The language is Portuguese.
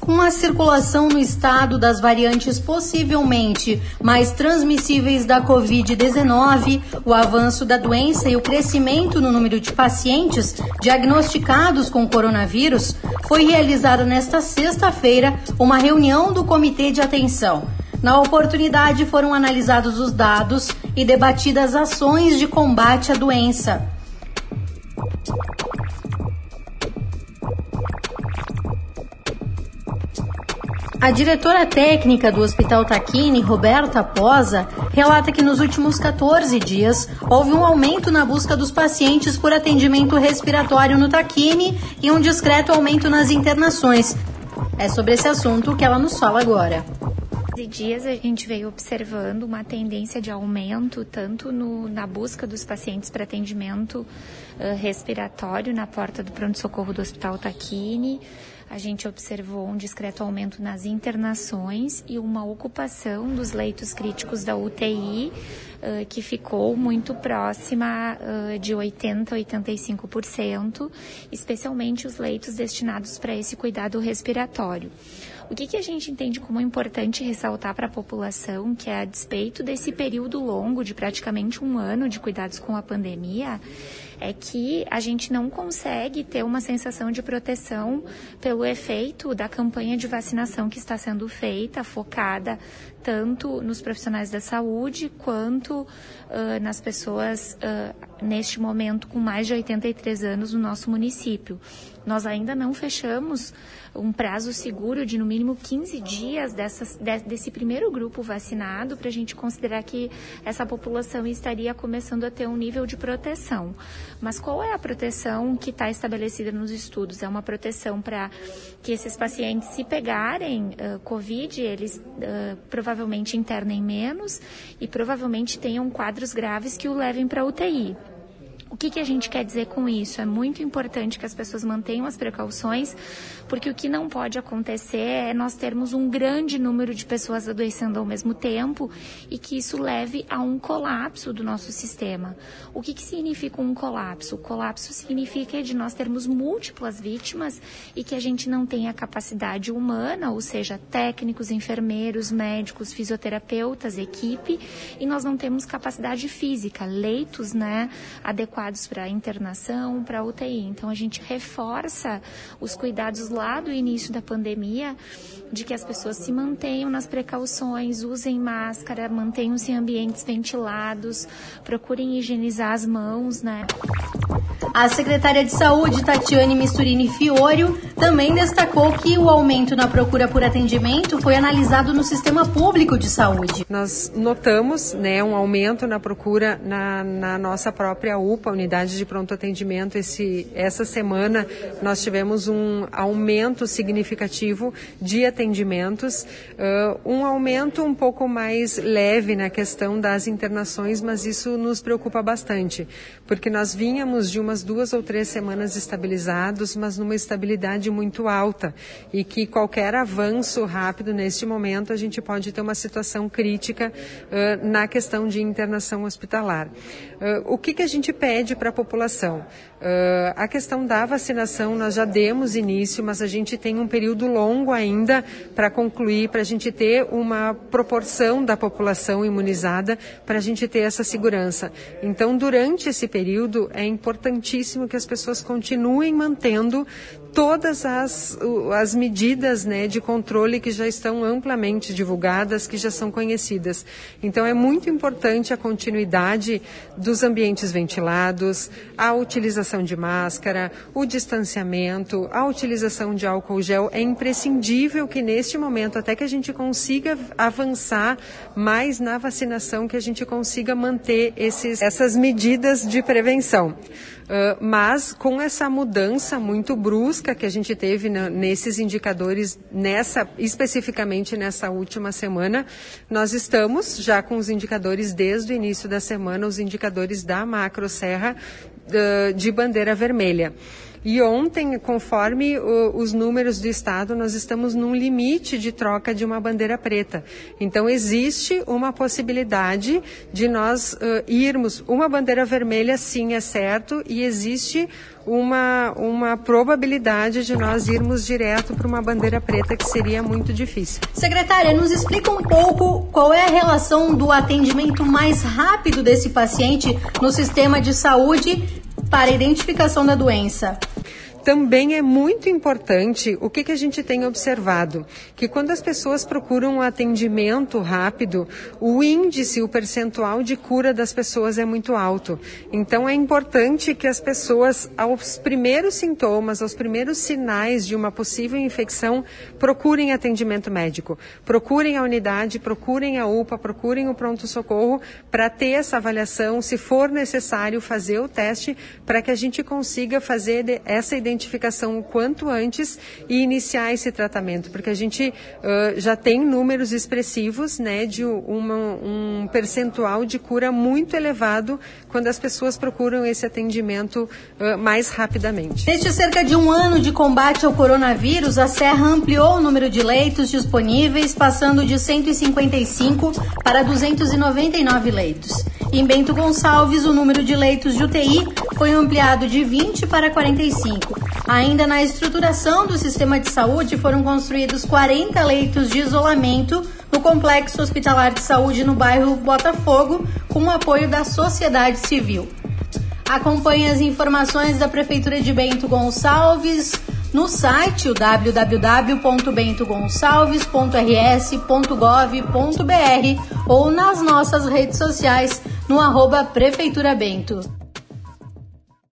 Com a circulação no estado das variantes possivelmente mais transmissíveis da Covid-19, o avanço da doença e o crescimento no número de pacientes diagnosticados com coronavírus, foi realizada nesta sexta-feira uma reunião do Comitê de Atenção. Na oportunidade foram analisados os dados e debatidas ações de combate à doença. A diretora técnica do Hospital Taquini, Roberta Posa, relata que nos últimos 14 dias houve um aumento na busca dos pacientes por atendimento respiratório no Taquini e um discreto aumento nas internações. É sobre esse assunto que ela nos fala agora dias a gente veio observando uma tendência de aumento tanto no, na busca dos pacientes para atendimento uh, respiratório na porta do pronto-socorro do Hospital Taquini, a gente observou um discreto aumento nas internações e uma ocupação dos leitos críticos da UTI, que ficou muito próxima uh, de 80% a 85%, especialmente os leitos destinados para esse cuidado respiratório. O que, que a gente entende como importante ressaltar para a população, que é a despeito desse período longo de praticamente um ano de cuidados com a pandemia, é que a gente não consegue ter uma sensação de proteção pelo efeito da campanha de vacinação que está sendo feita, focada tanto nos profissionais da saúde quanto uh, nas pessoas uh, neste momento com mais de 83 anos no nosso município. Nós ainda não fechamos um prazo seguro de no mínimo 15 dias dessas, de, desse primeiro grupo vacinado para a gente considerar que essa população estaria começando a ter um nível de proteção. Mas qual é a proteção que está estabelecida nos estudos? É uma proteção para que esses pacientes, se pegarem uh, Covid, eles uh, provavelmente internem menos e provavelmente tenham quadros graves que o levem para UTI. O que, que a gente quer dizer com isso? É muito importante que as pessoas mantenham as precauções, porque o que não pode acontecer é nós termos um grande número de pessoas adoecendo ao mesmo tempo e que isso leve a um colapso do nosso sistema. O que, que significa um colapso? O colapso significa de nós termos múltiplas vítimas e que a gente não tenha capacidade humana, ou seja, técnicos, enfermeiros, médicos, fisioterapeutas, equipe, e nós não temos capacidade física, leitos né, adequados para internação, para UTI. Então a gente reforça os cuidados lá do início da pandemia de que as pessoas se mantenham nas precauções, usem máscara, mantenham-se em ambientes ventilados, procurem higienizar as mãos, né? A secretária de Saúde, Tatiane Misturini Fiorio, também destacou que o aumento na procura por atendimento foi analisado no sistema público de saúde. Nós notamos né, um aumento na procura na, na nossa própria UPA, Unidade de Pronto Atendimento. Esse, essa semana nós tivemos um aumento significativo de atendimentos, uh, um aumento um pouco mais leve na questão das internações, mas isso nos preocupa bastante, porque nós vínhamos de umas duas ou três semanas estabilizados, mas numa estabilidade muito alta e que qualquer avanço rápido neste momento a gente pode ter uma situação crítica uh, na questão de internação hospitalar. Uh, o que, que a gente pede para a população? Uh, a questão da vacinação nós já demos início, mas a gente tem um período longo ainda para concluir, para a gente ter uma proporção da população imunizada, para a gente ter essa segurança. Então, durante esse período, é importantíssimo que as pessoas continuem mantendo todas as, as medidas né, de controle que já estão amplamente divulgadas, que já são conhecidas. Então, é muito importante a continuidade dos ambientes ventilados, a utilização de máscara, o distanciamento, a utilização de álcool gel. É imprescindível que, neste momento, até que a gente consiga avançar mais na vacinação, que a gente consiga manter esses, essas medidas de prevenção. Uh, mas com essa mudança muito brusca que a gente teve na, nesses indicadores, nessa especificamente nessa última semana, nós estamos já com os indicadores desde o início da semana, os indicadores da macro serra uh, de bandeira vermelha. E ontem, conforme o, os números do Estado, nós estamos num limite de troca de uma bandeira preta. Então, existe uma possibilidade de nós uh, irmos. Uma bandeira vermelha, sim, é certo, e existe uma, uma probabilidade de nós irmos direto para uma bandeira preta, que seria muito difícil. Secretária, nos explica um pouco qual é a relação do atendimento mais rápido desse paciente no sistema de saúde para identificação da doença. Também é muito importante o que, que a gente tem observado, que quando as pessoas procuram um atendimento rápido, o índice, o percentual de cura das pessoas é muito alto. Então é importante que as pessoas, aos primeiros sintomas, aos primeiros sinais de uma possível infecção, procurem atendimento médico. Procurem a unidade, procurem a UPA, procurem o pronto-socorro para ter essa avaliação, se for necessário fazer o teste, para que a gente consiga fazer essa identificação identificação o quanto antes e iniciar esse tratamento, porque a gente uh, já tem números expressivos né, de uma, um percentual de cura muito elevado quando as pessoas procuram esse atendimento uh, mais rapidamente. Neste cerca de um ano de combate ao coronavírus, a Serra ampliou o número de leitos disponíveis, passando de 155 para 299 leitos. Em Bento Gonçalves, o número de leitos de UTI foi ampliado de 20 para 45. Ainda na estruturação do sistema de saúde, foram construídos 40 leitos de isolamento no Complexo Hospitalar de Saúde no bairro Botafogo, com o apoio da sociedade civil. Acompanhe as informações da Prefeitura de Bento Gonçalves no site www.bentogonçalves.rs.gov.br ou nas nossas redes sociais no arroba Prefeitura Bento.